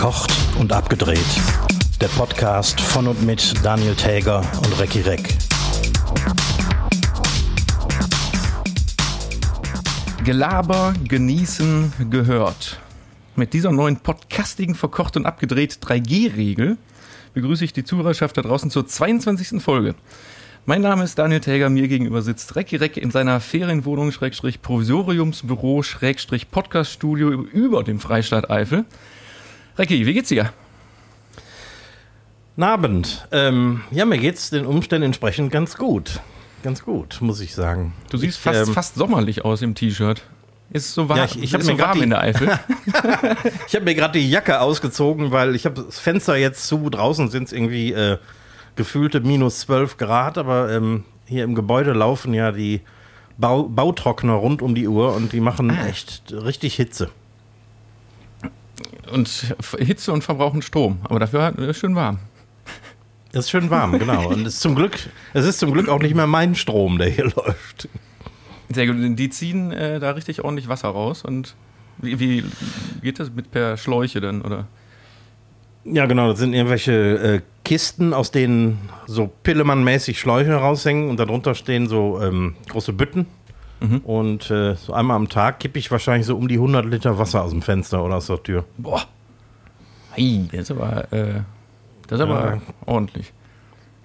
Verkocht und abgedreht. Der Podcast von und mit Daniel Täger und Recki Reck. Gelaber, genießen, gehört. Mit dieser neuen podcastigen Verkocht und abgedreht 3G-Regel begrüße ich die Zuhörerschaft da draußen zur 22. Folge. Mein Name ist Daniel Täger, mir gegenüber sitzt Recki Reck in seiner Ferienwohnung, Schrägstrich Provisoriumsbüro, Schrägstrich Podcaststudio über dem Freistaat Eifel. Recki, wie geht's dir? Guten Abend. Ähm, ja, mir geht's den Umständen entsprechend ganz gut. Ganz gut, muss ich sagen. Du siehst ich, fast, ähm, fast sommerlich aus im T-Shirt. Ist es so warm, ja, ich, ich ist so warm die, in der Eifel? ich habe mir gerade die Jacke ausgezogen, weil ich habe das Fenster jetzt zu. Draußen sind es irgendwie äh, gefühlte minus 12 Grad, aber ähm, hier im Gebäude laufen ja die Bau Bautrockner rund um die Uhr und die machen ah. echt richtig Hitze. Und Hitze und verbrauchen Strom, aber dafür ist schön warm. Es ist schön warm, genau. Und es ist zum Glück, es ist zum Glück auch nicht mehr mein Strom, der hier läuft. Sehr gut. Die ziehen äh, da richtig ordentlich Wasser raus. Und wie, wie, geht das mit per Schläuche dann, oder? Ja, genau. Das sind irgendwelche äh, Kisten, aus denen so Pillemann-mäßig Schläuche raushängen und darunter stehen so ähm, große Bütten. Mhm. Und äh, so einmal am Tag kippe ich wahrscheinlich so um die 100 Liter Wasser aus dem Fenster oder aus der Tür. Boah. Hey, das ist aber äh, das ist aber ja. ordentlich.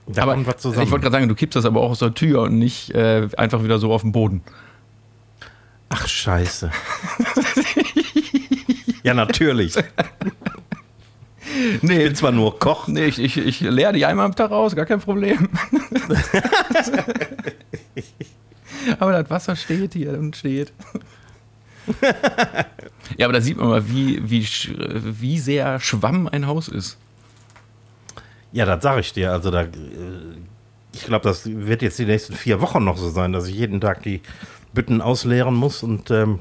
Da aber ich wollte gerade sagen, du kippst das aber auch aus der Tür und nicht äh, einfach wieder so auf den Boden. Ach, scheiße. ja, natürlich. Nee, ich bin zwar nur Koch. Nee, ich, ich, ich leere die einmal am Tag aus, gar kein Problem. aber das Wasser steht hier und steht. ja, aber da sieht man mal, wie, wie, wie sehr Schwamm ein Haus ist. Ja, das sage ich dir. Also da, äh, ich glaube, das wird jetzt die nächsten vier Wochen noch so sein, dass ich jeden Tag die Bütten ausleeren muss und ähm,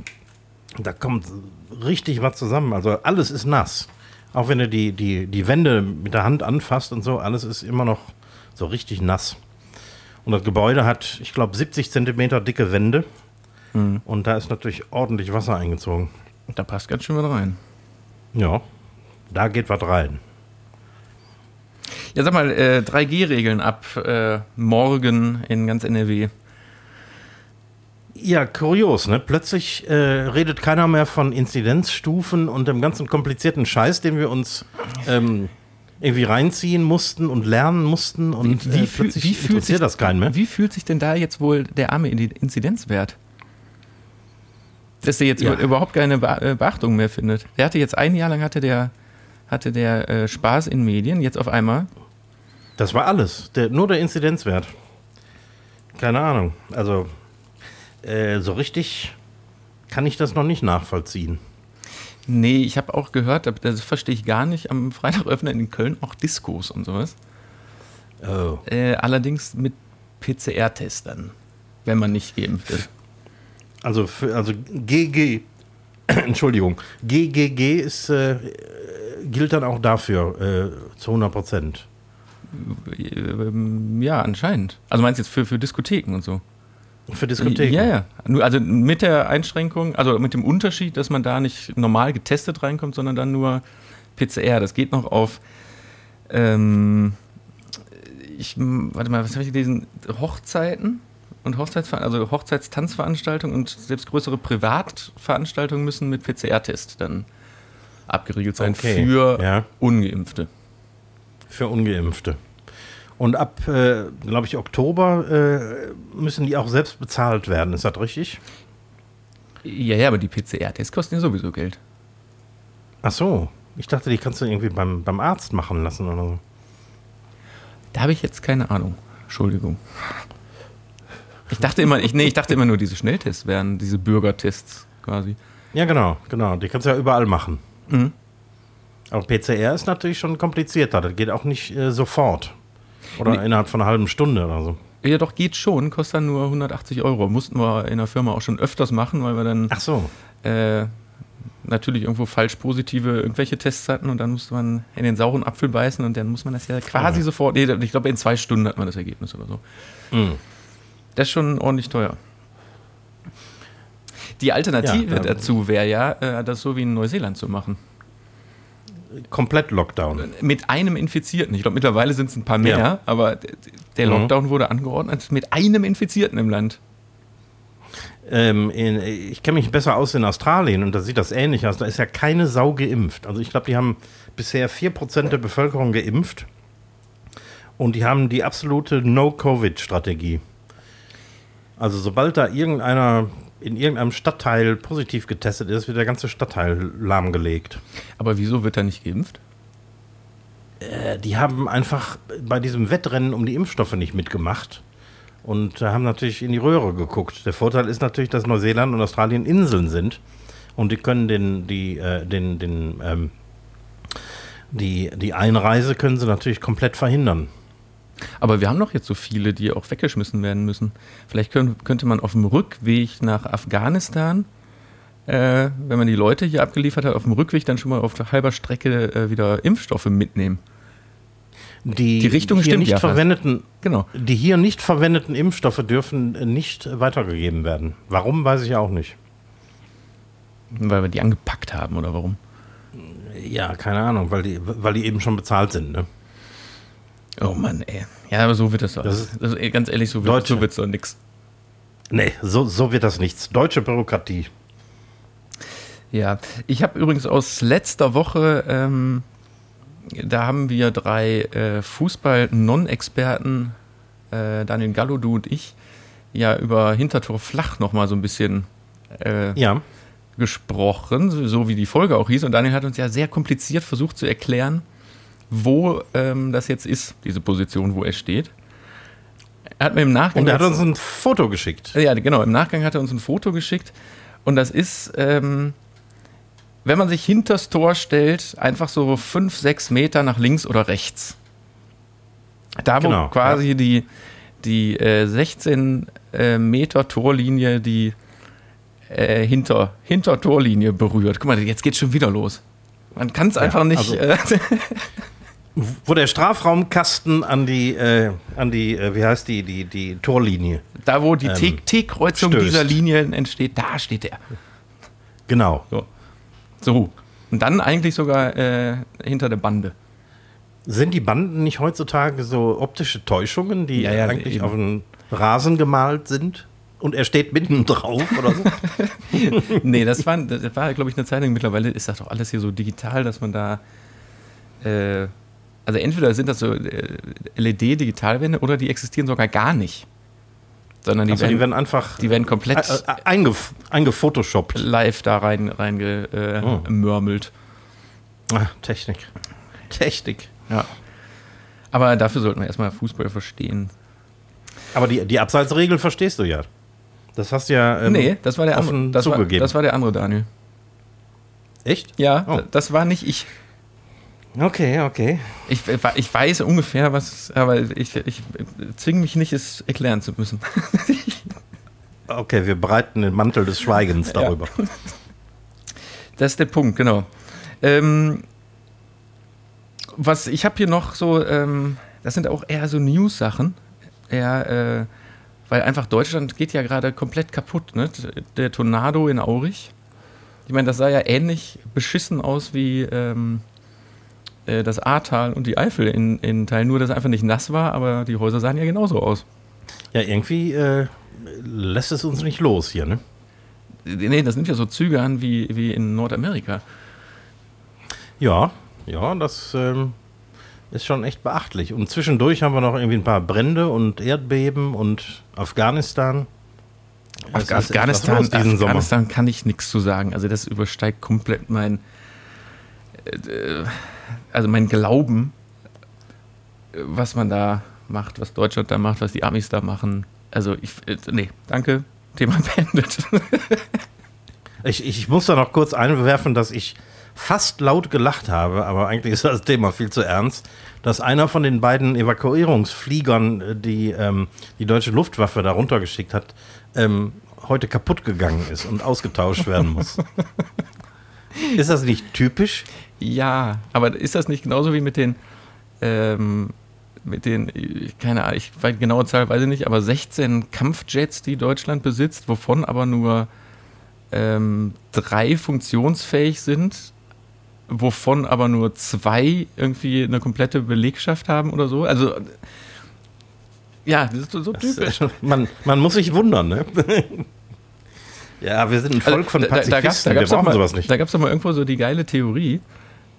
da kommt richtig was zusammen. Also alles ist nass. Auch wenn du die, die, die Wände mit der Hand anfasst und so, alles ist immer noch so richtig nass. Und das Gebäude hat, ich glaube, 70 Zentimeter dicke Wände. Mhm. Und da ist natürlich ordentlich Wasser eingezogen. Da passt ganz schön was rein. Ja, da geht was rein. Ja, sag mal, äh, 3G-Regeln ab äh, morgen in ganz NRW. Ja, kurios, ne? Plötzlich äh, redet keiner mehr von Inzidenzstufen und dem ganzen komplizierten Scheiß, den wir uns ähm, irgendwie reinziehen mussten und lernen mussten und wie, wie, äh, plötzlich wie fühlt sich, das keinen mehr. Wie fühlt sich denn da jetzt wohl der arme Inzidenzwert? Dass der jetzt ja. überhaupt keine äh, Beachtung mehr findet. Der hatte jetzt ein Jahr lang hatte der, hatte der äh, Spaß in Medien, jetzt auf einmal das war alles. Der, nur der Inzidenzwert. Keine Ahnung. Also, äh, so richtig kann ich das noch nicht nachvollziehen. Nee, ich habe auch gehört, das verstehe ich gar nicht, am Freitag öffnen in Köln auch Diskos und sowas. Oh. Äh, allerdings mit PCR-Testern, wenn man nicht geimpft ist. Also, für, also GG, Entschuldigung, GGG ist, äh, gilt dann auch dafür äh, zu 100 Prozent. Ja, anscheinend. Also meinst du jetzt für, für Diskotheken und so? Für Diskotheken? Ja, ja. Also mit der Einschränkung, also mit dem Unterschied, dass man da nicht normal getestet reinkommt, sondern dann nur PCR. Das geht noch auf, ähm, ich, warte mal, was habe ich gelesen? Hochzeiten und Hochzeitsver also Hochzeitstanzveranstaltungen und selbst größere Privatveranstaltungen müssen mit PCR-Test dann abgeriegelt sein okay. für ja. Ungeimpfte. Für Ungeimpfte. Und ab, äh, glaube ich, Oktober äh, müssen die auch selbst bezahlt werden. Ist das richtig? Ja, ja, aber die PCR-Tests kosten ja sowieso Geld. Ach so. Ich dachte, die kannst du irgendwie beim, beim Arzt machen lassen oder so. Da habe ich jetzt keine Ahnung. Entschuldigung. Ich dachte immer, ich, nee, ich dachte immer nur, diese Schnelltests wären diese Bürgertests quasi. Ja, genau, genau. Die kannst du ja überall machen. Mhm. Aber PCR ist natürlich schon komplizierter. Das geht auch nicht äh, sofort. Oder nee. innerhalb von einer halben Stunde oder so. Ja, doch, geht schon. Kostet dann nur 180 Euro. Mussten wir in der Firma auch schon öfters machen, weil wir dann. Ach so. Äh, natürlich irgendwo falsch positive irgendwelche Tests hatten und dann musste man in den sauren Apfel beißen und dann muss man das ja quasi ja. sofort. Nee, ich glaube, in zwei Stunden hat man das Ergebnis oder so. Mhm. Das ist schon ordentlich teuer. Die Alternative ja, dazu wäre ja, äh, das so wie in Neuseeland zu machen. Komplett Lockdown. Mit einem Infizierten. Ich glaube, mittlerweile sind es ein paar mehr, Ja. aber der Mhm. Lockdown wurde angeordnet mit einem Infizierten im Land. Ähm, in, ich kenne mich besser aus in Australien und da sieht das ähnlich aus. Da ist ja keine Sau geimpft. Also ich glaube, die haben bisher 4% der Bevölkerung geimpft und die haben die absolute No-Covid-Strategie. Also sobald da irgendeiner in irgendeinem Stadtteil positiv getestet ist, wird der ganze Stadtteil lahmgelegt. Aber wieso wird er nicht geimpft? Äh, die haben einfach bei diesem Wettrennen um die Impfstoffe nicht mitgemacht und äh, haben natürlich in die Röhre geguckt. Der Vorteil ist natürlich, dass Neuseeland und Australien Inseln sind und die können den, die, äh, den, den, ähm, die, die Einreise können sie natürlich komplett verhindern. Aber wir haben doch jetzt so viele, die auch weggeschmissen werden müssen. Vielleicht können, könnte man auf dem Rückweg nach Afghanistan, äh, wenn man die Leute hier abgeliefert hat, auf dem Rückweg dann schon mal auf halber Strecke äh, wieder Impfstoffe mitnehmen. Die, Die Richtung hier stimmt nicht ja fast. verwendeten, Genau. Die hier nicht verwendeten Impfstoffe dürfen nicht weitergegeben werden. Warum, weiß ich auch nicht. Weil wir die angepackt haben oder warum? Ja, keine Ahnung, weil die, weil die eben schon bezahlt sind. Ne? Oh Mann, ey. Ja, aber so wird das doch. Das ist- also, ganz ehrlich, so wird wird's doch nix. Nee, so, so wird das nichts. Deutsche Bürokratie. Ja, ich habe übrigens aus letzter Woche, ähm, da haben wir drei äh, Fußball-Non-Experten, äh, Daniel Gallo, du und ich, ja über Hintertor flach nochmal so ein bisschen äh, Ja. gesprochen, so- so wie die Folge auch hieß. Und Daniel hat uns ja sehr kompliziert versucht zu erklären, wo ähm, das jetzt ist, diese Position, wo er steht. Er hat mir im Nachgang. Und er hat uns ein Foto geschickt. ja, genau. Im Nachgang hat er uns ein Foto geschickt. Und das ist, ähm, wenn man sich hinters Tor stellt, einfach so fünf, sechs Meter nach links oder rechts. Da, wo Genau, quasi die, die äh, 16 äh, Meter Torlinie die äh, hinter, hinter Torlinie berührt. Guck mal, jetzt geht's schon wieder los. Man kann es einfach nicht. also- äh, Wo der Strafraumkasten an die, äh, an die, äh, wie heißt die, die, die Torlinie. da, wo die Ähm, T-Kreuzung dieser Linien entsteht, da steht er. Genau. So. so. Und dann eigentlich sogar äh, hinter der Bande. Sind die Banden nicht heutzutage so optische Täuschungen, die Ja, ja, eigentlich eben. auf den Rasen gemalt sind? Und er steht mitten drauf oder so? nee, das war, das war glaube ich, eine Zeit lang. Mittlerweile ist das doch alles hier so digital, dass man da. Also, entweder sind das so äh, LED-Digitalwände oder die existieren sogar gar nicht. Sondern die, Also werden, die werden einfach die werden komplett äh, äh, eingef eingefotoshoppt. live da rein, reingemörmelt. Äh, Oh. Ah, Technik. Technik. ja. Aber dafür sollten wir erstmal Fußball verstehen. Aber die, die Abseitsregel verstehst du ja. Das hast du ja ähm, nee, das war der andere. Das das war der andere Daniel. Echt? Ja, Oh. das war nicht ich. Okay, okay. Ich, ich weiß ungefähr, was, aber ich, ich zwinge mich nicht, es erklären zu müssen. Okay, wir breiten den Mantel des Schweigens Ja. darüber. Das ist der Punkt, genau. Ähm, was ich habe hier noch so, ähm, das sind auch eher so News-Sachen. Eher, äh, weil einfach Deutschland geht ja gerade komplett kaputt. Ne? Der Tornado in Aurich. Ich meine, das sah ja ähnlich beschissen aus wie ähm, äh, das Ahrtal und die Eifel in, in Teilen. Nur, dass es einfach nicht nass war, aber die Häuser sahen ja genauso aus. Ja, irgendwie äh, lässt es uns nicht los hier, ne? Nee, das nimmt ja so Züge an wie, wie in Nordamerika. Ja, ja, das ähm, ist schon echt beachtlich. Und zwischendurch haben wir noch irgendwie ein paar Brände und Erdbeben und Afghanistan. Etwas Afghanistan, diesen Sommer. Afghanistan kann ich nichts zu sagen. Also das übersteigt komplett mein, äh, also mein Glauben, äh, was man da macht, was Deutschland da macht, was die Amis da machen. Also ich, äh, nee, danke. Thema beendet. Ich, ich muss da noch kurz einwerfen, dass ich fast laut gelacht habe, aber eigentlich ist das Thema viel zu ernst, dass einer von den beiden Evakuierungsfliegern, äh, die ähm, die deutsche Luftwaffe da runtergeschickt hat, ähm, heute kaputt gegangen ist und ausgetauscht werden muss. ist das nicht typisch? ja, aber ist das nicht genauso wie mit den, ähm, mit den, ich- keine Ahnung, ich weiß genaue Zahl weiß ich nicht, aber 16 Kampfjets, die Deutschland besitzt, wovon aber nur ähm, drei funktionsfähig sind. wovon aber nur zwei irgendwie eine komplette Belegschaft haben oder so. Also ja, das ist so, so typisch. Das, man, man muss sich wundern, ne? ja, wir sind ein Volk von Also, da, Pazifisten, da, da, da wir brauchen mal, sowas nicht. Da gab es doch mal irgendwo so die geile Theorie,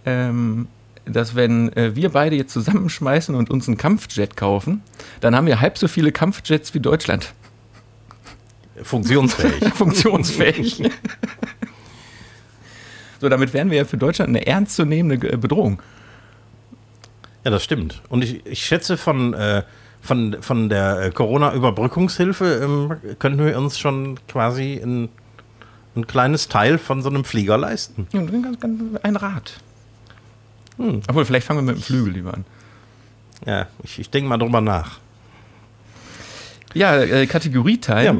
ähm, dass wenn äh, wir beide jetzt zusammenschmeißen und uns einen Kampfjet kaufen, dann haben wir halb so viele Kampfjets wie Deutschland. Funktionsfähig. Funktionsfähig. so, damit wären wir ja für Deutschland eine ernstzunehmende Bedrohung. Ja, das stimmt. Und ich, ich schätze, von, äh, von, von der äh, Corona-Überbrückungshilfe ähm, könnten wir uns schon quasi ein, ein kleines Teil von so einem Flieger leisten. Ja, Ein Rad. Obwohl, vielleicht fangen wir mit dem Flügel lieber an. Ja, ich, ich denke mal drüber nach. Ja, äh, Kategorieteil. Ja.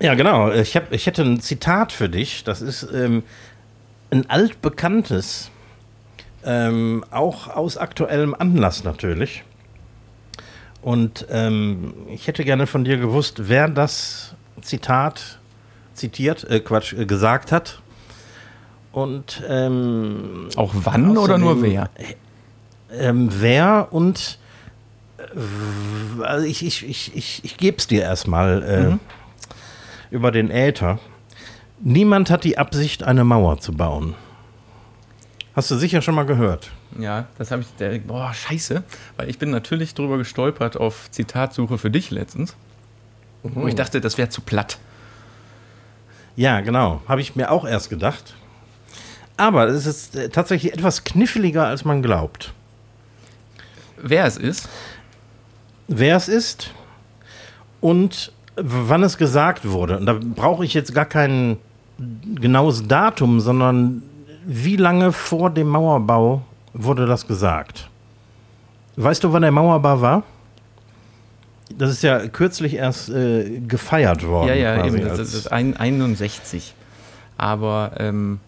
Ja, genau. Ich, hab, ich hätte ein Zitat für dich. Das ist ähm, ein altbekanntes, ähm, auch aus aktuellem Anlass natürlich. Und ähm, ich hätte gerne von dir gewusst, wer das Zitat zitiert, äh, Quatsch, äh, gesagt hat. Und ähm, Auch wann oder nur wer? ähm, wer und äh, also ich, ich, ich, ich, ich gebe es dir erstmal äh, über den Äther. Niemand hat die Absicht, eine Mauer zu bauen. Hast du sicher schon mal gehört. Ja, das habe ich. Boah, scheiße. Weil ich bin natürlich drüber gestolpert auf Zitatsuche für dich letztens. Wo ich dachte, das wäre zu platt. Ja, genau. Habe ich mir auch erst gedacht. Aber es ist äh, tatsächlich etwas kniffliger, als man glaubt. Wer es ist, wer es ist und wann es gesagt wurde. Und da brauche ich jetzt gar kein genaues Datum, sondern wie lange vor dem Mauerbau wurde das gesagt? Weißt du, wann der Mauerbau war? Das ist ja kürzlich erst äh, gefeiert worden. ja, ja, eben, das, ist ein, 61. Aber ähm,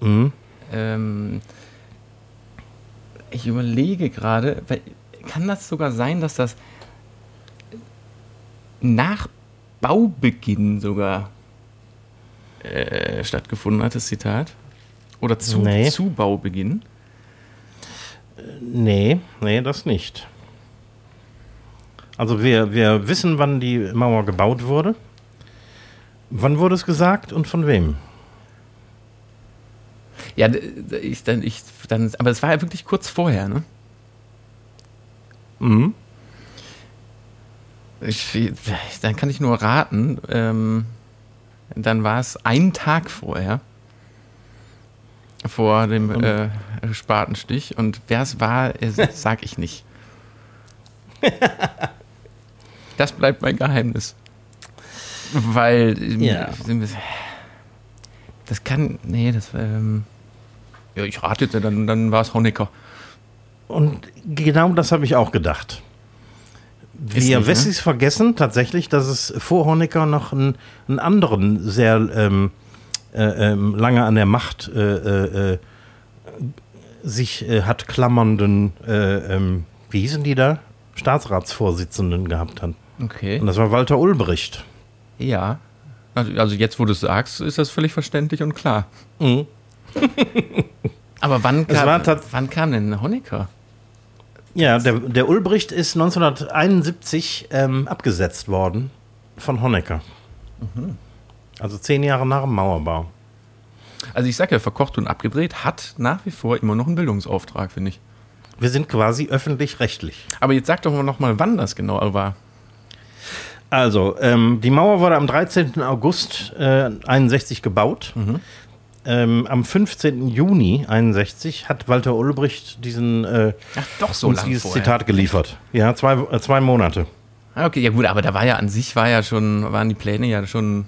Mhm. ähm, ich überlege gerade, kann das sogar sein, dass das nach Baubeginn sogar äh, stattgefunden hat, das Zitat? Oder zu, Nee. zu Baubeginn? Nee, nee, das nicht. Also wir, wir wissen, wann die Mauer gebaut wurde. Wann wurde es gesagt und von wem? Ja, ich, dann, ich, dann, aber es war ja wirklich kurz vorher, ne? Mhm. Ich, dann kann ich nur raten. Ähm, dann war es einen Tag vorher. Vor dem Und- äh, Spatenstich. Und wer es war, äh, sag ich nicht. Das bleibt mein Geheimnis. Weil. ähm, Ja. Das kann. Nee, das. Ähm, ja, ich rate jetzt, dann, dann war es Honecker. Und genau das habe ich auch gedacht. Wir nicht, Wessis vergessen tatsächlich, dass es vor Honecker noch einen, einen anderen sehr ähm, äh, ähm, lange an der Macht äh, äh, äh, sich äh, hat klammernden, äh, ähm, wie hießen die da? Staatsratsvorsitzenden gehabt hat. Okay. Und das war Walter Ulbricht. Ja. Also also jetzt, wo du es sagst, ist das völlig verständlich und klar. Mhm. Aber wann kam, wann kam denn Honecker? Ja, der, der Ulbricht ist 1971 ähm, abgesetzt worden von Honecker. Also zehn Jahre nach dem Mauerbau. Also ich sag ja, verkocht und abgedreht hat nach wie vor immer noch einen Bildungsauftrag, finde ich. Wir sind quasi öffentlich-rechtlich. Aber jetzt sag doch mal noch mal, wann das genau war. Also, ähm, die Mauer wurde am 13. August äh, 61 gebaut. Ähm, am 15. Juni 61 hat Walter Ulbricht diesen, äh, Ach, doch so uns dieses vorher. Zitat geliefert. Ja, zwei, äh, zwei Monate. Ah, Okay, ja gut, aber da war ja an sich war ja schon, waren die Pläne ja schon,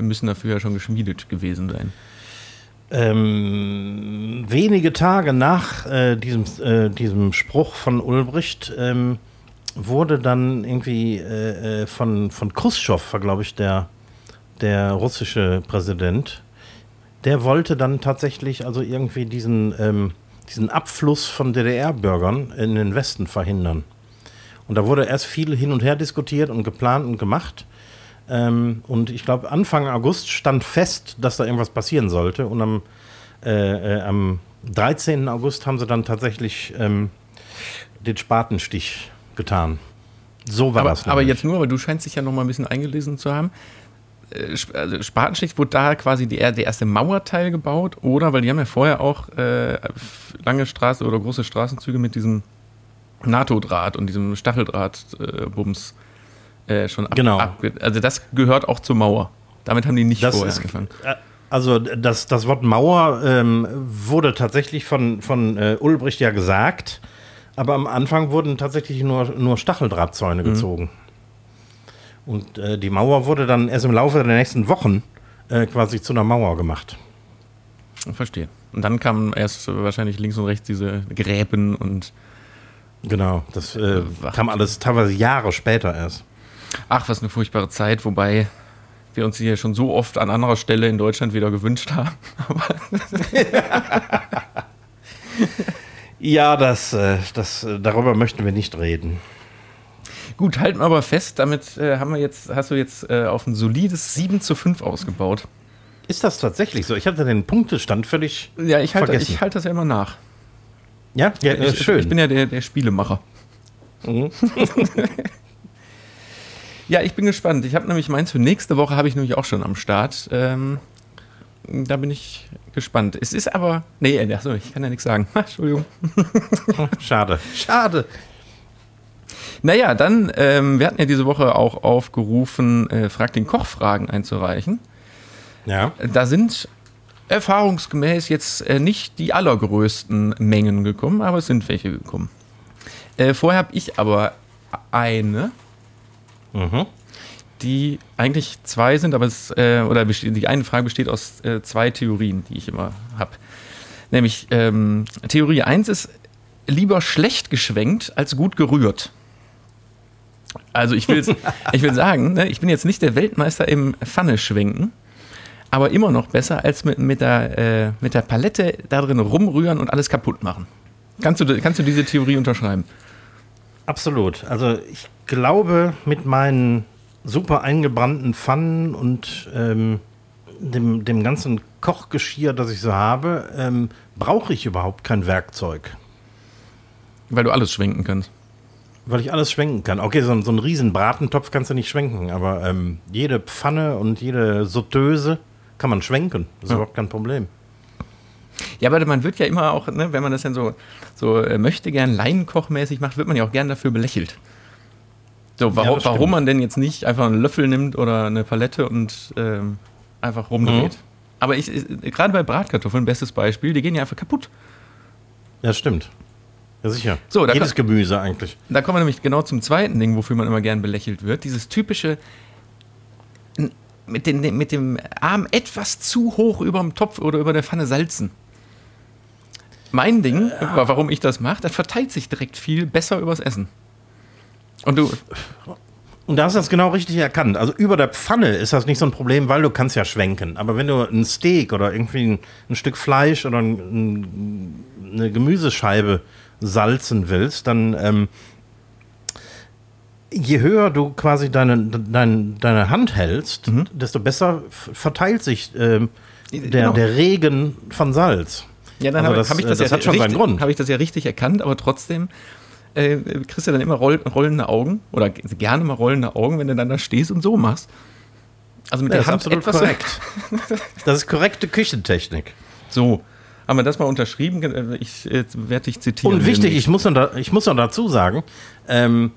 müssen dafür ja schon geschmiedet gewesen sein. Ähm, wenige Tage nach äh, diesem, äh, diesem Spruch von Ulbricht ähm, wurde dann irgendwie äh, äh, von, von Khrushchev, war glaube ich der, der russische Präsident, der wollte dann tatsächlich also irgendwie diesen, ähm, diesen Abfluss von DDR-Bürgern in den Westen verhindern. Und da wurde erst viel hin und her diskutiert und geplant und gemacht. Ähm, und ich glaube, Anfang August stand fest, dass da irgendwas passieren sollte. Und am äh, äh, am 13. August haben sie dann tatsächlich ähm, den Spatenstich getan. So war aber, das. aber nämlich. jetzt nur, aber du scheinst dich ja noch mal ein bisschen eingelesen zu haben. Äh, also Spatenstich wurde da quasi die, der erste Mauerteil gebaut, oder? Weil die haben ja vorher auch äh, lange Straße oder große Straßenzüge mit diesem NATO-Draht und diesem Stacheldraht-Bums äh, schon ab, Genau. abge- Also das gehört auch zur Mauer. Damit haben die nicht Das vorher ist, angefangen. äh, also das, das Wort Mauer ähm, wurde tatsächlich von, von äh, Ulbricht ja gesagt, aber am Anfang wurden tatsächlich nur, nur Stacheldrahtzäune gezogen. Und äh, die Mauer wurde dann erst im Laufe der nächsten Wochen äh, quasi zu einer Mauer gemacht. Verstehe. Und dann kamen erst wahrscheinlich links und rechts diese Gräben und Genau, das äh, kam alles teilweise Jahre später erst. Ach, was eine furchtbare Zeit, wobei wir uns hier schon so oft an anderer Stelle in Deutschland wieder gewünscht haben. Ja, das, äh, das, äh, darüber möchten wir nicht reden. Gut, halten wir aber fest, damit äh, haben wir jetzt, hast du jetzt auf ein solides 7 zu 5 ausgebaut. Ist das tatsächlich so? Ich hatte den Punktestand völlig. Ja, ich halte halt das ja immer nach. Ja, ja ich, schön. Ich bin ja der, der Spielemacher. Mhm. Ja, ich bin gespannt. Ich habe nämlich meins für nächste Woche habe ich nämlich auch schon am Start. Ähm, da bin ich gespannt. Es ist aber. Nee, achso, ich kann ja nichts sagen. Entschuldigung. Schade. Schade. Naja, dann, ähm, wir hatten ja diese Woche auch aufgerufen, äh, Frag den Koch Fragen einzureichen. Ja. Da sind erfahrungsgemäß jetzt äh, nicht die allergrößten Mengen gekommen, aber es sind welche gekommen. Äh, vorher habe ich aber eine, Mhm. die eigentlich zwei sind, aber es, äh, oder die eine Frage besteht aus äh, zwei Theorien, die ich immer habe. Nämlich ähm, Theorie 1 ist lieber schlecht geschwenkt als gut gerührt. Also ich will, ich will sagen, ne, ich bin jetzt nicht der Weltmeister im Pfanne schwenken, aber immer noch besser als mit, mit, der, äh, mit der Palette da drin rumrühren und alles kaputt machen. Kannst du, kannst du diese Theorie unterschreiben? Absolut. Also ich glaube, mit meinen super eingebrannten Pfannen und ähm, dem, dem ganzen Kochgeschirr, das ich so habe, ähm, brauche ich überhaupt kein Werkzeug. Weil du alles schwenken kannst. Weil ich alles schwenken kann. Okay, so, ein- so einen riesen Bratentopf kannst du nicht schwenken, aber ähm, jede Pfanne und jede Sauteuse kann man schwenken. Das ist Ja. überhaupt kein Problem. Ja, aber man wird ja immer auch, ne, wenn man das dann so, so äh, möchte gern Laienkochmäßig macht, wird man ja auch gern dafür belächelt. So, warum, stimmt. warum man denn jetzt nicht einfach einen Löffel nimmt oder eine Palette und ähm, einfach rumdreht. Mhm. Aber ich, äh, gerade bei Bratkartoffeln, bestes Beispiel, die gehen ja einfach kaputt. Ja, stimmt. Ja, sicher. So, da Jedes Gemüse eigentlich. Da kommen wir nämlich genau zum zweiten Ding, wofür man immer gern belächelt wird. Dieses typische mit, den, mit dem Arm etwas zu hoch über dem Topf oder über der Pfanne salzen. Mein Ding, warum ich das mache, das verteilt sich direkt viel besser übers Essen. Und du, Und da hast du das genau richtig erkannt. Also über der Pfanne ist das nicht so ein Problem, weil du kannst ja schwenken. Aber wenn du ein Steak oder irgendwie ein, ein Stück Fleisch oder ein, ein, eine Gemüsescheibe salzen willst, dann ähm, je höher du quasi deine, dein, deine Hand hältst, Mhm. desto besser verteilt sich ähm, der, Genau. der Regen von Salz. Ja, dann Also habe hab ich das, das ja hat schon richtig, seinen Grund. Habe ich das ja richtig erkannt, aber trotzdem äh, kriegst du dann immer roll, rollende Augen oder gerne mal rollende Augen, wenn du dann da stehst und so machst. Also mit Ja, der das ist Hand absolut etwas korrekt. Das ist korrekte Küchentechnik. So, haben wir das mal unterschrieben? Äh, Ich äh, werde dich zitieren. Und wichtig, ich muss noch, ich muss noch dazu sagen, ähm,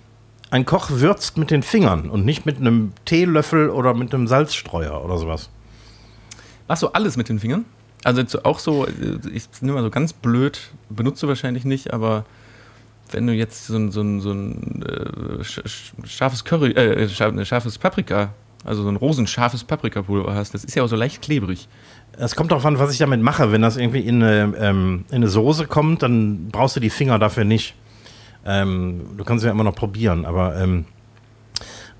ein Koch würzt mit den Fingern und nicht mit einem Teelöffel oder mit einem Salzstreuer oder sowas. Machst du alles mit den Fingern? Also auch so, ich nehme mal so ganz blöd, benutzt du wahrscheinlich nicht, aber wenn du jetzt so ein, so ein, so ein äh, sch- sch- scharfes Curry, äh, äh, scharfes Paprika, also so ein rosenscharfes Paprikapulver hast, das ist ja auch so leicht klebrig. Es kommt darauf an, was ich damit mache. Wenn das irgendwie in eine, ähm, in eine Soße kommt, dann brauchst du die Finger dafür nicht. Ähm, du kannst ja immer noch probieren, aber ähm,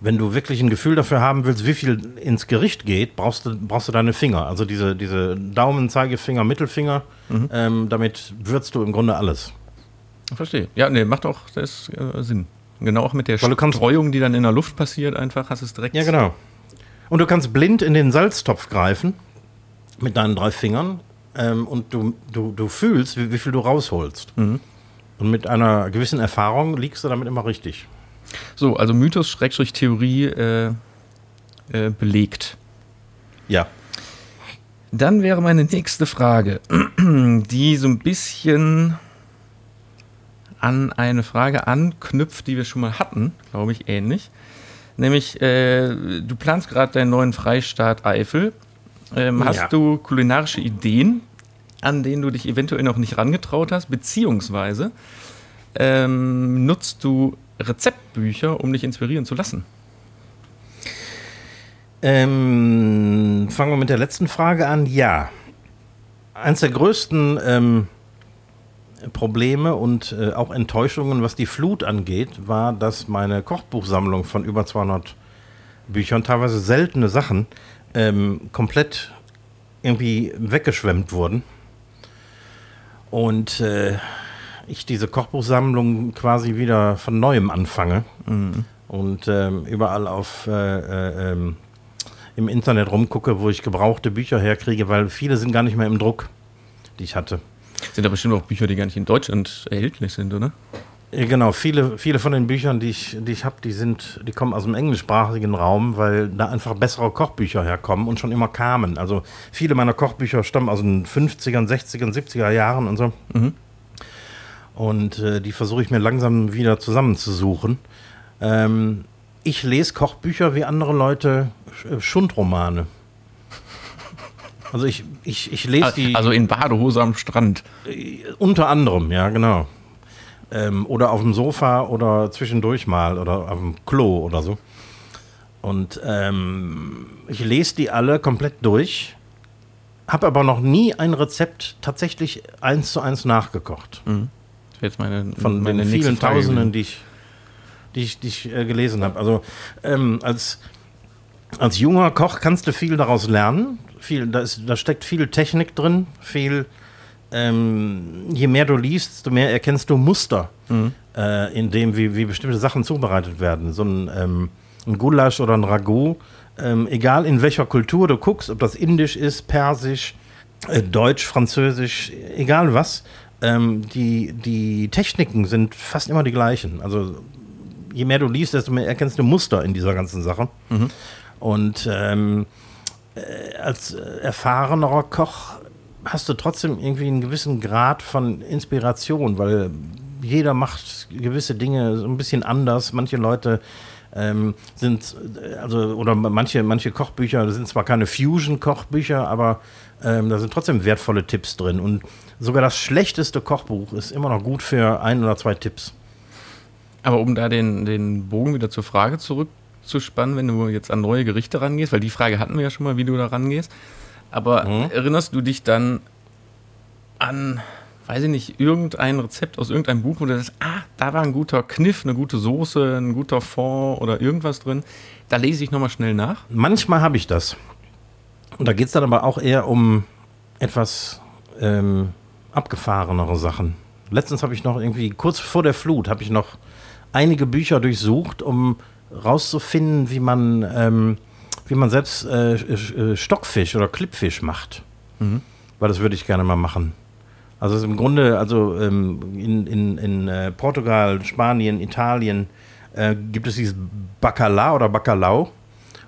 wenn du wirklich ein Gefühl dafür haben willst, wie viel ins Gericht geht, brauchst du, brauchst du deine Finger. Also diese, diese Daumen, Zeigefinger, Mittelfinger, ähm, damit würzt du im Grunde alles. Verstehe. Ja, nee, macht auch das äh, Sinn. Genau auch mit der Streuung, die dann in der Luft passiert, einfach hast du es direkt. Ja, genau. Und du kannst blind in den Salztopf greifen mit deinen drei Fingern ähm, und du, du, du fühlst, wie, wie viel du rausholst. Und mit einer gewissen Erfahrung liegst du damit immer richtig. So, also Mythos, Schrägstrich, Theorie äh, äh, belegt. Ja. Dann wäre meine nächste Frage, die so ein bisschen an eine Frage anknüpft, die wir schon mal hatten, glaube ich, ähnlich. Nämlich, äh, du planst gerade deinen neuen Freistaat Eifel. Ähm, hast Ja. du kulinarische Ideen, an denen du dich eventuell noch nicht rangetraut hast, beziehungsweise ähm, nutzt du Rezeptbücher, um dich inspirieren zu lassen? Ähm, fangen wir mit der letzten Frage an. Ja. Eins der größten ähm, Probleme und äh, auch Enttäuschungen, was die Flut angeht, war, dass meine Kochbuchsammlung von über 200 Büchern, teilweise seltene Sachen, ähm, komplett irgendwie weggeschwemmt wurden. Und äh, ich diese Kochbuchsammlung quasi wieder von neuem anfange und ähm, überall auf äh, äh, ähm, im Internet rumgucke, wo ich gebrauchte Bücher herkriege, weil viele sind gar nicht mehr im Druck, die ich hatte. Sind da bestimmt auch Bücher, die gar nicht in Deutschland erhältlich sind, oder? Ja, Genau, viele, viele von den Büchern, die ich, die ich habe, die sind, die kommen aus dem englischsprachigen Raum, weil da einfach bessere Kochbücher herkommen und schon immer kamen. Also viele meiner Kochbücher stammen aus den 50ern, 60ern, 70er Jahren und so. Und äh, die versuche ich mir langsam wieder zusammenzusuchen. Ähm, ich lese Kochbücher wie andere Leute äh, Schundromane. Also ich, ich, ich lese die. Also in Badehose am Strand. Unter anderem, ja, genau. Ähm, oder auf dem Sofa oder zwischendurch mal oder auf dem Klo oder so. Und ähm, ich lese die alle komplett durch, habe aber noch nie ein Rezept tatsächlich eins zu eins nachgekocht. Wäre jetzt meine, Von meine den vielen Frage Tausenden, die ich, die ich, die ich äh, gelesen habe. Also ähm, als, als junger Koch kannst du viel daraus lernen. Viel, da, ist, da steckt viel Technik drin, viel. Ähm, je mehr du liest, desto mehr erkennst du Muster, äh, in dem, wie, wie bestimmte Sachen zubereitet werden. So ein, ähm, ein Gulasch oder ein Ragout, ähm, egal in welcher Kultur du guckst, ob das indisch ist, persisch, äh, deutsch, französisch, egal was, ähm, die, die Techniken sind fast immer die gleichen. Also je mehr du liest, desto mehr erkennst du Muster in dieser ganzen Sache. Und ähm, äh, als äh, erfahrenerer Koch hast du trotzdem irgendwie einen gewissen Grad von Inspiration, weil jeder macht gewisse Dinge so ein bisschen anders. Manche Leute ähm, sind, äh, also, oder manche, manche Kochbücher das sind zwar keine Fusion-Kochbücher, aber ähm, da sind trotzdem wertvolle Tipps drin. Und sogar das schlechteste Kochbuch ist immer noch gut für ein oder zwei Tipps. Aber um da den, den Bogen wieder zur Frage zurückzuspannen, wenn du jetzt an neue Gerichte rangehst, weil die Frage hatten wir ja schon mal, wie du da rangehst. Aber Mhm. erinnerst du dich dann an, weiß ich nicht, irgendein Rezept aus irgendeinem Buch, wo du sagst, ah, da war ein guter Kniff, eine gute Soße, ein guter Fond oder irgendwas drin. Da lese ich nochmal schnell nach. Manchmal habe ich das. Und da geht es dann aber auch eher um etwas ähm, abgefahrenere Sachen. Letztens habe ich noch irgendwie, kurz vor der Flut, habe ich noch einige Bücher durchsucht, um rauszufinden, wie man, ähm, wie man selbst äh, äh, Stockfisch oder Klippfisch macht. Weil das würde ich gerne mal machen. Also im Grunde, also ähm, in, in, in äh, Portugal, Spanien, Italien äh, gibt es dieses Bacala oder Bacalao.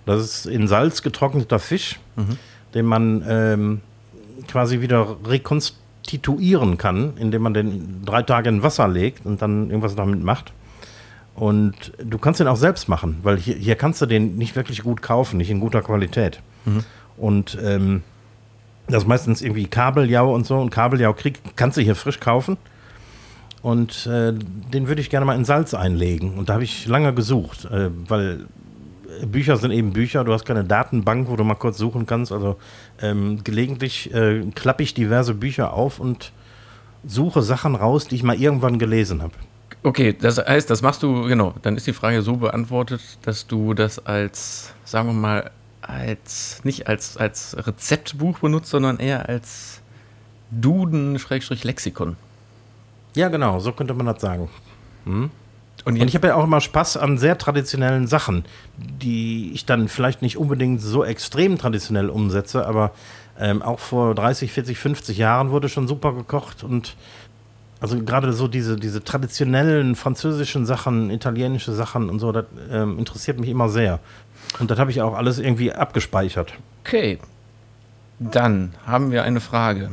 Das ist in Salz getrockneter Fisch, den man ähm, quasi wieder rekonstituieren kann, indem man den drei Tage in Wasser legt und dann irgendwas damit macht. Und du kannst den auch selbst machen, weil hier, hier kannst du den nicht wirklich gut kaufen, nicht in guter Qualität. Und ähm, das ist meistens irgendwie Kabeljau und so. Und Kabeljau krieg, kannst du hier frisch kaufen. Und äh, den würde ich gerne mal in Salz einlegen. Und da habe ich lange gesucht, äh, weil Bücher sind eben Bücher. Du hast keine Datenbank, wo du mal kurz suchen kannst. Also ähm, gelegentlich äh, klappe ich diverse Bücher auf und suche Sachen raus, die ich mal irgendwann gelesen habe. Okay, das heißt, das machst du, genau, dann ist die Frage so beantwortet, dass du das als, sagen wir mal, als, nicht als, als Rezeptbuch benutzt, sondern eher als Duden-Lexikon. Ja, genau, so könnte man das sagen. Und Und jetzt, ich habe ja auch immer Spaß an sehr traditionellen Sachen, die ich dann vielleicht nicht unbedingt so extrem traditionell umsetze, aber Ähm, auch vor 30, 40, 50 Jahren wurde schon super gekocht und also gerade so diese, diese traditionellen französischen Sachen, italienische Sachen und so, das ähm, interessiert mich immer sehr. Und das habe ich auch alles irgendwie abgespeichert. Okay. Dann haben wir eine Frage.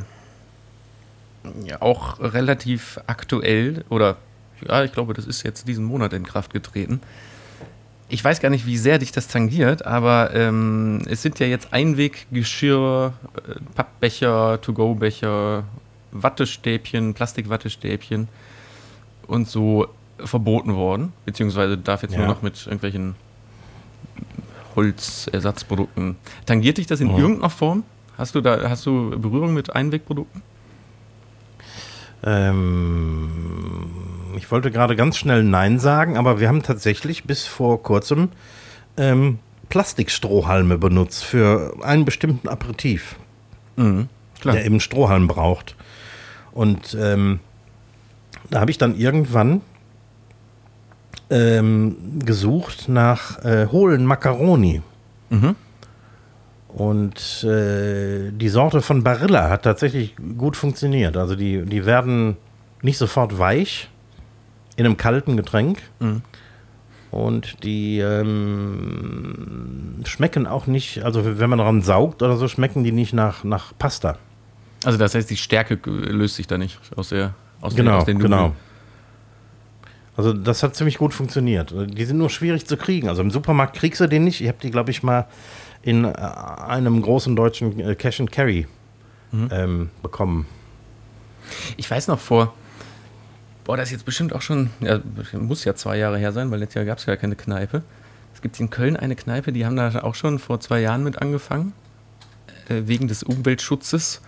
Ja, auch relativ aktuell oder ja, ich glaube, das ist jetzt diesen Monat in Kraft getreten. Ich weiß gar nicht, wie sehr dich das tangiert, aber ähm, es sind ja jetzt Einweggeschirr, äh, Pappbecher, To-Go-Becher, Wattestäbchen, Plastikwattestäbchen und so verboten worden, beziehungsweise darf jetzt ja. nur noch mit irgendwelchen Holzersatzprodukten. Tangiert dich das in oh. irgendeiner Form? Hast du da hast du Berührung mit Einwegprodukten? Ähm, ich wollte gerade ganz schnell Nein sagen, aber wir haben tatsächlich bis vor kurzem ähm, Plastikstrohhalme benutzt für einen bestimmten Aperitif, mhm, der eben Strohhalm braucht. Und ähm, da habe ich dann irgendwann ähm, gesucht nach äh, hohlen Macaroni. Mhm. Und äh, die Sorte von Barilla hat tatsächlich gut funktioniert. Also die, die werden nicht sofort weich in einem kalten Getränk. Mhm. Und die ähm, schmecken auch nicht, also wenn man daran saugt oder so, schmecken die nicht nach, nach Pasta. Also das heißt, die Stärke löst sich da nicht aus, der, aus, genau, den, aus den Nudeln. Genau. Also das hat ziemlich gut funktioniert. Die sind nur schwierig zu kriegen. Also im Supermarkt kriegst du den nicht. Ich habe die, glaube ich, mal in äh, einem großen deutschen äh, Cash and Carry mhm. ähm, bekommen. Ich weiß noch vor, boah, das ist jetzt bestimmt auch schon, ja, muss ja zwei Jahre her sein, weil letztes Jahr gab es ja keine Kneipe. Es gibt in Köln eine Kneipe, die haben da auch schon vor zwei Jahren mit angefangen, äh, wegen des Umweltschutzes.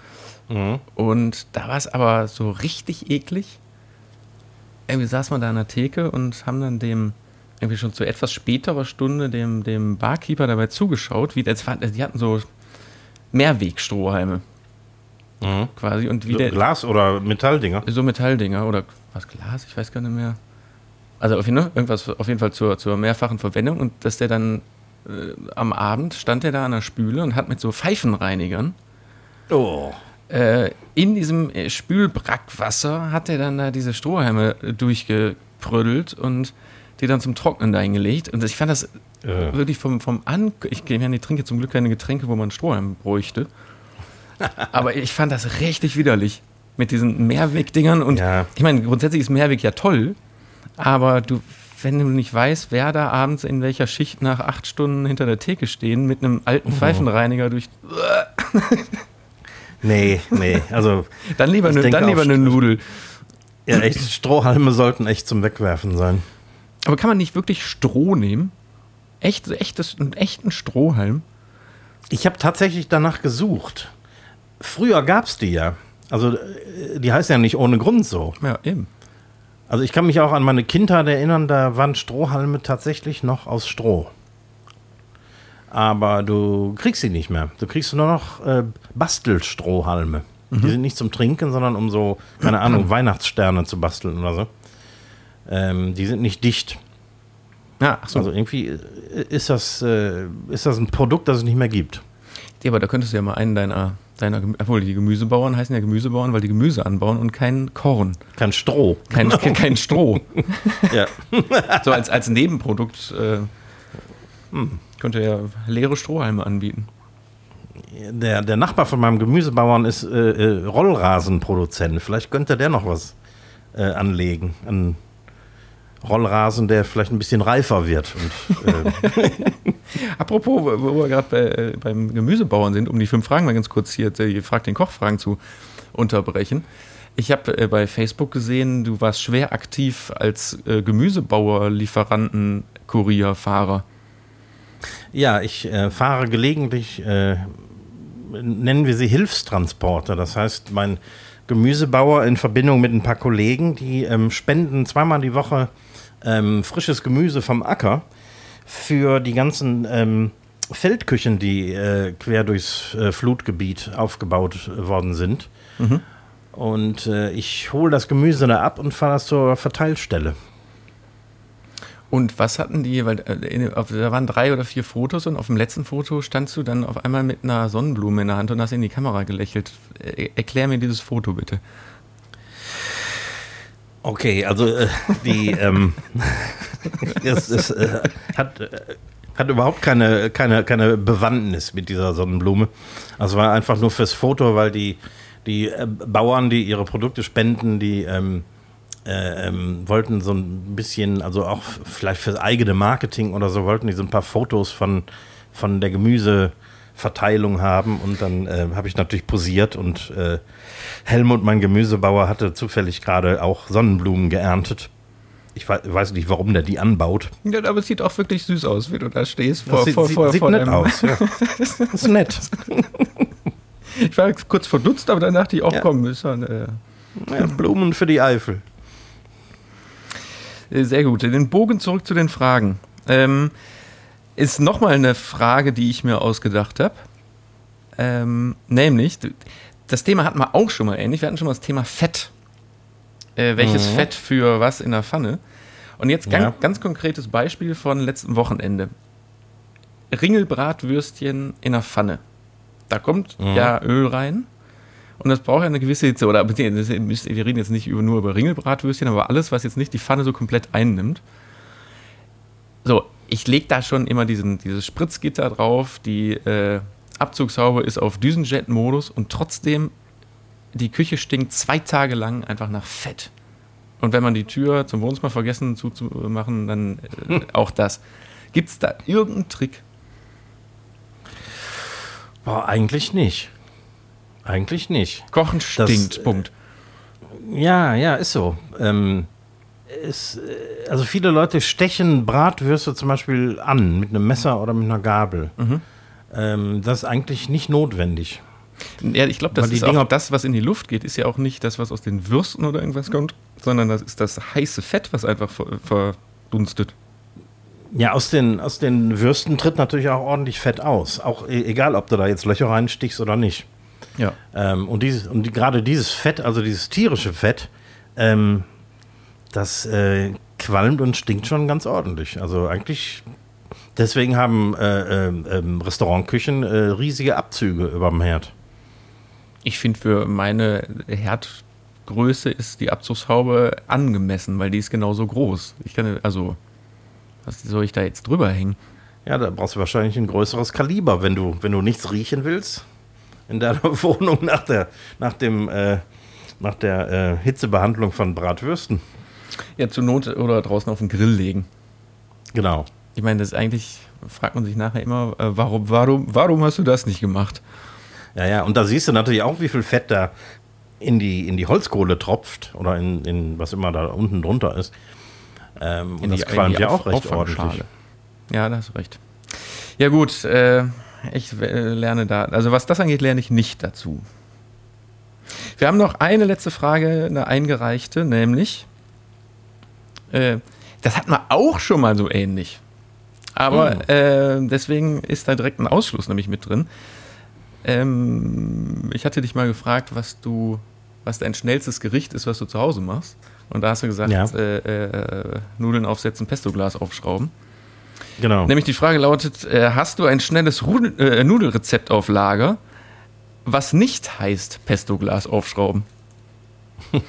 Mhm. Und da war es aber so richtig eklig. Irgendwie saß man da an der Theke und haben dann dem, irgendwie schon zu etwas späterer Stunde, dem, dem Barkeeper dabei zugeschaut, wie das war, die hatten so Mehrwegstrohhalme. Mhm. Quasi. Und wie so der, Glas- oder Metalldinger? So Metalldinger oder was Glas, ich weiß gar nicht mehr. Also auf jeden, Fall, irgendwas auf jeden Fall zur, zur mehrfachen Verwendung und dass der dann äh, am Abend stand er da an der Spüle und hat mit so Pfeifenreinigern oh. Äh, in diesem äh, Spülbrackwasser hat er dann da diese Strohhalme durchgeprüdelt und die dann zum Trocknen da hingelegt. Und ich fand das äh. wirklich vom, vom An... Ich, ich trinke zum Glück keine Getränke, wo man Strohhalm bräuchte. Aber ich fand das richtig widerlich mit diesen Mehrwegdingern. Und ja. ich meine, grundsätzlich ist Mehrweg ja toll, aber du, wenn du nicht weißt, wer da abends in welcher Schicht nach acht Stunden hinter der Theke stehen mit einem alten oh. Pfeifenreiniger durch. nee, nee, also. dann lieber, ne, dann lieber eine Nudel. Ja, echt, Strohhalme sollten echt zum Wegwerfen sein. Aber kann man nicht wirklich Stroh nehmen? Echt, echtes, einen echten Strohhalm? Ich habe tatsächlich danach gesucht. Früher gab es die ja. Also äh, die heißt ja nicht ohne Grund so. Ja, eben. Also ich kann mich auch an meine Kindheit erinnern, da waren Strohhalme tatsächlich noch aus Stroh. Aber du kriegst sie nicht mehr. Du kriegst nur noch äh, Bastelstrohhalme. Mhm. Die sind nicht zum Trinken, sondern um so, keine Ahnung, Weihnachtssterne zu basteln oder so. Ähm, die sind nicht dicht. Ja, ach so. Also irgendwie äh, ist das, äh, ist das ein Produkt, das es nicht mehr gibt. Ja, aber da könntest du ja mal einen deiner deiner, obwohl die Gemüsebauern heißen ja Gemüsebauern, weil die Gemüse anbauen und kein Korn. Kein Stroh. Kein, kein Stroh. ja. so als, als Nebenprodukt äh, hm. Könnte er leere Strohhalme anbieten. Der, der Nachbar von meinem Gemüsebauern ist äh, äh, Rollrasenproduzent. Vielleicht könnte der noch was äh, anlegen an Rollrasen, der vielleicht ein bisschen reifer wird. Und, äh Apropos, wo wir gerade bei, äh, beim Gemüsebauern sind, um die fünf Fragen mal ganz kurz hier, die Frag den Kochfragen zu unterbrechen. Ich habe äh, bei Facebook gesehen, du warst schwer aktiv als äh, Gemüsebauer, Lieferanten, Kurier, Fahrer. Ja, ich äh, fahre gelegentlich, äh, nennen wir sie Hilfstransporter. Das heißt, mein Gemüsebauer in Verbindung mit ein paar Kollegen, die ähm, spenden zweimal die Woche ähm, frisches Gemüse vom Acker für die ganzen ähm, Feldküchen, die äh, quer durchs äh, Flutgebiet aufgebaut worden sind. Mhm. Und äh, ich hole das Gemüse da ab und fahre das zur Verteilstelle. Und was hatten die, weil äh, da waren drei oder vier Fotos und auf dem letzten Foto standst du dann auf einmal mit einer Sonnenblume in der Hand und hast in die Kamera gelächelt. Äh, erklär mir dieses Foto bitte. Okay, also äh, die ähm, es, es äh, hat, äh, hat überhaupt keine, keine, keine Bewandtnis mit dieser Sonnenblume. Also war einfach nur fürs Foto, weil die, die äh, Bauern, die ihre Produkte spenden, die ähm, äh, ähm, wollten so ein bisschen, also auch vielleicht fürs eigene Marketing oder so, wollten die so ein paar Fotos von, von der Gemüseverteilung haben und dann äh, habe ich natürlich posiert und äh, Helmut, mein Gemüsebauer, hatte zufällig gerade auch Sonnenblumen geerntet. Ich weiß nicht, warum der die anbaut. Ja, aber es sieht auch wirklich süß aus, wie du da stehst. Vor, sieht, vor, vor, sieht vor nett aus. Ja. Das ist nett. Ich war kurz verdutzt, aber dann dachte ich auch, ja. komm, ist dann, äh ja, Blumen für die Eifel. Äh, sehr gut. Den Bogen zurück zu den Fragen. Ähm, ist nochmal eine Frage, die ich mir ausgedacht habe. Ähm, nämlich, das Thema hatten wir auch schon mal ähnlich. Wir hatten schon mal das Thema Fett. Äh, welches mhm. Fett für was in der Pfanne? Und jetzt ganz, ja. ganz konkretes Beispiel von letzten Wochenende. Ringelbratwürstchen in der Pfanne. Da kommt mhm. ja Öl rein. Und das braucht ja eine gewisse Hitze. Oder wir reden jetzt nicht über, nur über Ringelbratwürstchen, aber alles, was jetzt nicht die Pfanne so komplett einnimmt. So, ich lege da schon immer diesen, dieses Spritzgitter drauf. Die äh, Abzugshaube ist auf Düsenjet-Modus und trotzdem, die Küche stinkt zwei Tage lang einfach nach Fett. Und wenn man die Tür zum Wohnzimmer vergessen zuzumachen, dann äh, auch das. Gibt es da irgendeinen Trick? Boah, eigentlich nicht. Eigentlich nicht. Kochen stinkt, das, Punkt. Ja, ja, ist so. Ähm, ist, äh, also viele Leute stechen Bratwürste zum Beispiel an mit einem Messer oder mit einer Gabel. Mhm. Ähm, das ist eigentlich nicht notwendig. Ja, ich glaube, das ist Dinger auch das, was in die Luft geht, ist ja auch nicht das, was aus den Würsten oder irgendwas kommt, sondern das ist das heiße Fett, was einfach verdunstet. Ja, aus den, aus den Würsten tritt natürlich auch ordentlich Fett aus. Auch e-, egal, ob du da jetzt Löcher reinstichst oder nicht. Ja. Ähm, und dieses, und die, gerade dieses Fett, also dieses tierische Fett, ähm, das äh, qualmt und stinkt schon ganz ordentlich. Also eigentlich, deswegen haben äh, äh, Restaurantküchen äh, riesige Abzüge über dem Herd. Ich finde, für meine Herdgröße ist die Abzugshaube angemessen, weil die ist genauso groß. Ich kann, also, was soll ich da jetzt drüber hängen? Ja, da brauchst du wahrscheinlich ein größeres Kaliber, wenn du, wenn du nichts riechen willst in deiner Wohnung nach der, nach dem, äh, nach der äh, Hitzebehandlung von Bratwürsten. Ja, zur Not oder draußen auf den Grill legen. Genau. Ich meine, das ist eigentlich, fragt man sich nachher immer, äh, warum, warum, warum hast du das nicht gemacht? Ja, ja, und da siehst du natürlich auch, wie viel Fett da in die, in die Holzkohle tropft oder in, in was immer da unten drunter ist. Ähm, und das qualmt ja auch recht ordentlich. Ja, da hast du recht. Ja, gut, äh, ich äh, lerne da, also was das angeht, lerne ich nicht dazu. Wir haben noch eine letzte Frage, eine eingereichte, nämlich, äh, das hatten wir auch schon mal so ähnlich. Aber oh. äh, deswegen ist da direkt ein Ausschluss nämlich mit drin. Ähm, ich hatte dich mal gefragt, was du, was dein schnellstes Gericht ist, was du zu Hause machst. Und da hast du gesagt, ja. äh, äh, Nudeln aufsetzen, Pesto-Glas aufschrauben. Genau. Nämlich die Frage lautet: äh, Hast du ein schnelles Rudel, äh, Nudelrezept auf Lager, was nicht heißt Pesto-Glas aufschrauben?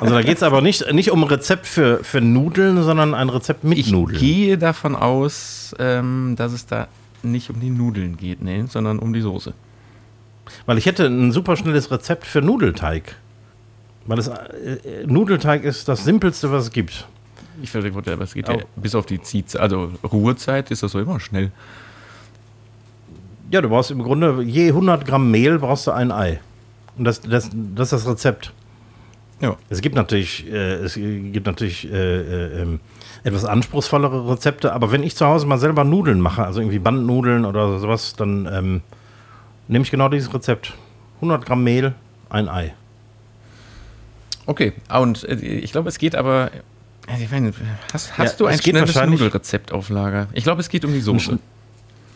Also da geht es aber nicht, nicht um ein Rezept für, für Nudeln, sondern ein Rezept mit ich Nudeln. Ich gehe davon aus, ähm, dass es da nicht um die Nudeln geht, nee, sondern um die Soße. Weil ich hätte ein super schnelles Rezept für Nudelteig. Weil es, äh, äh Nudelteig ist das Simpelste, was es gibt. Ich verstehe, aber es geht ja bis auf die Ziehzeit, also Ruhezeit ist das so immer schnell. Ja, du brauchst im Grunde je 100 Gramm Mehl brauchst du ein Ei. Und das, das, das ist das Rezept. Ja. Es gibt natürlich, äh, es gibt natürlich äh, äh, etwas anspruchsvollere Rezepte, aber wenn ich zu Hause mal selber Nudeln mache, also irgendwie Bandnudeln oder sowas, dann ähm, nehme ich genau dieses Rezept. 100 Gramm Mehl, ein Ei. Okay, und äh, ich glaube, es geht aber ich meine, hast, hast ja, du ein schnelles Nudelrezept auf Lager? Ich glaube, es geht um die Soße.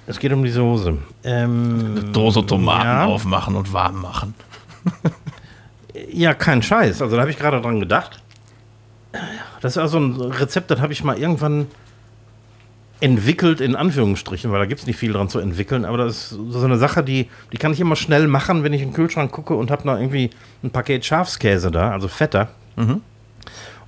Es geht um die Soße. Ähm, Dose Tomaten ja. aufmachen und warm machen. ja, kein Scheiß. Also da habe ich gerade dran gedacht. Das ist also ein Rezept, das habe ich mal irgendwann entwickelt, in Anführungsstrichen, weil da gibt es nicht viel dran zu entwickeln, aber das ist so eine Sache, die, die kann ich immer schnell machen, wenn ich in den Kühlschrank gucke und habe noch irgendwie ein Paket Schafskäse da, also fetter,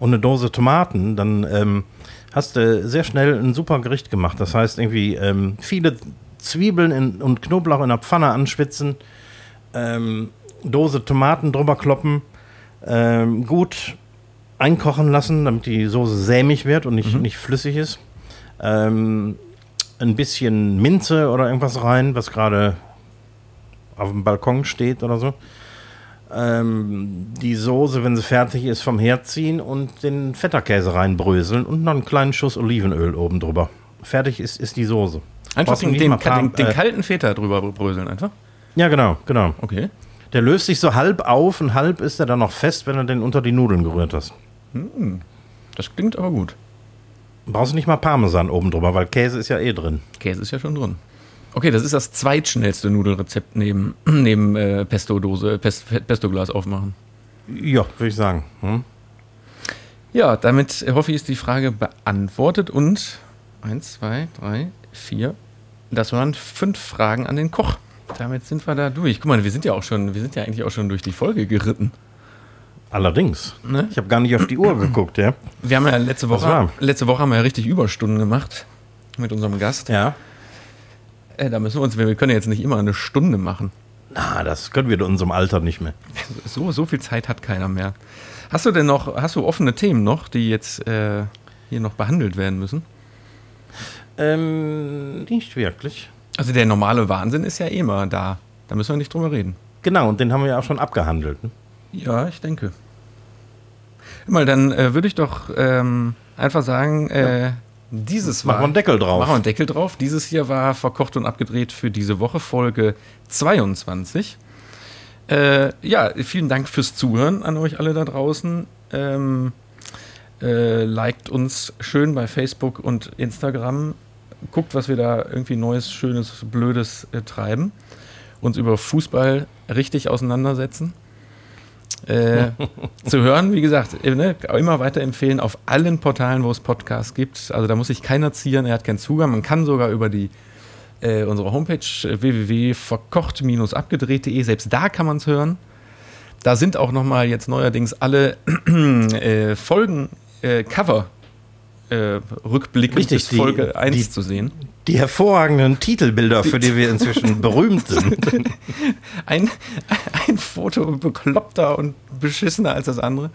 und eine Dose Tomaten, dann ähm, hast du sehr schnell ein super Gericht gemacht. Das heißt, irgendwie ähm, viele Zwiebeln in, und Knoblauch in der Pfanne anschwitzen, ähm, Dose Tomaten drüber kloppen, ähm, gut einkochen lassen, damit die Soße sämig wird und nicht, nicht flüssig ist. Ähm, ein bisschen Minze oder irgendwas rein, was gerade auf dem Balkon steht oder so. Ähm, die Soße, wenn sie fertig ist, vom Herd ziehen und den Fetterkäse reinbröseln und noch einen kleinen Schuss Olivenöl oben drüber. Fertig ist, ist die Soße. Einfach den, den, paar- den, den äh, kalten Feta drüber bröseln einfach. Ja, genau, genau. Okay. Der löst sich so halb auf und halb ist er dann noch fest, wenn du den unter die Nudeln gerührt hast. Das klingt aber gut. Brauchst du nicht mal Parmesan oben drüber, weil Käse ist ja eh drin. Käse ist ja schon drin. Okay, das ist das zweitschnellste Nudelrezept neben, neben äh, Pesto-Dose, Pest, Pesto-Glas aufmachen. Ja, würde ich sagen. Hm? Ja, damit hoffe ich, ist die Frage beantwortet und eins, zwei, drei, vier. Das waren fünf Fragen an den Koch. Damit sind wir da durch. Guck mal, wir sind ja auch schon, wir sind ja eigentlich auch schon durch die Folge geritten. Allerdings. Ne? Ich habe gar nicht auf die Uhr geguckt, ja. Wir haben ja letzte Woche, letzte Woche haben wir ja richtig Überstunden gemacht mit unserem Gast. Ja. Äh, da müssen wir uns, wir können ja jetzt nicht immer eine Stunde machen. Na, das können wir in unserem Alter nicht mehr. So, so viel Zeit hat keiner mehr. Hast du denn noch, hast du offene Themen noch, die jetzt äh, hier noch behandelt werden müssen? Ähm, nicht wirklich. Also der normale Wahnsinn ist ja eh immer da. Da müssen wir nicht drüber reden. Genau, und den haben wir ja auch schon abgehandelt. Ne? Ja, ich denke. Mal, dann äh, würde ich doch ähm, einfach sagen, äh, dieses Machen wir einen Deckel drauf. Machen wir einen Deckel drauf. Dieses hier war verkocht und abgedreht für diese Woche, Folge 22. Äh, ja, vielen Dank fürs Zuhören an euch alle da draußen. Ähm, äh, liked uns schön bei Facebook und Instagram. Guckt, was wir da irgendwie Neues, Schönes, Blödes äh, treiben. Uns über Fußball richtig auseinandersetzen. Äh, zu hören, wie gesagt, ne, immer weiterempfehlen auf allen Portalen, wo es Podcasts gibt. Also da muss sich keiner zieren, er hat keinen Zugang. Man kann sogar über die äh, unsere Homepage äh, www.verkocht-abgedreht.de, selbst da kann man es hören. Da sind auch nochmal jetzt neuerdings alle äh, Folgen, äh, Cover, Rückblicke bis Folge 1 die- zu sehen. Die hervorragenden Titelbilder, für die wir inzwischen berühmt sind. Ein, ein Foto bekloppter und beschissener als das andere.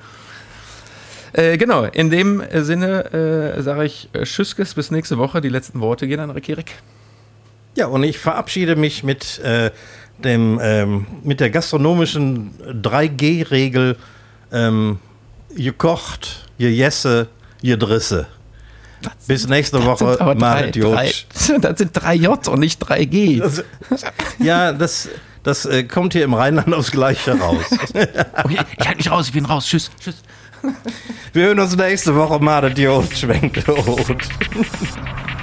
Äh, genau, in dem Sinne äh, sage ich äh, Tschüsskes bis nächste Woche. Die letzten Worte gehen an Ricky Rick. Ja, und ich verabschiede mich mit, äh, dem, ähm, mit der gastronomischen 3G-Regel: ähm, gekocht, jesse, gedrisse. Bis nächste Woche, Marit Jotsch. das sind 3 J und nicht 3G. Das, ja, das, das äh, kommt hier im Rheinland aufs Gleiche raus. Okay, ich halte mich raus, ich bin raus. Tschüss. Tschüss. Wir hören uns nächste Woche, Marit Jotsch. Schwenkt rot.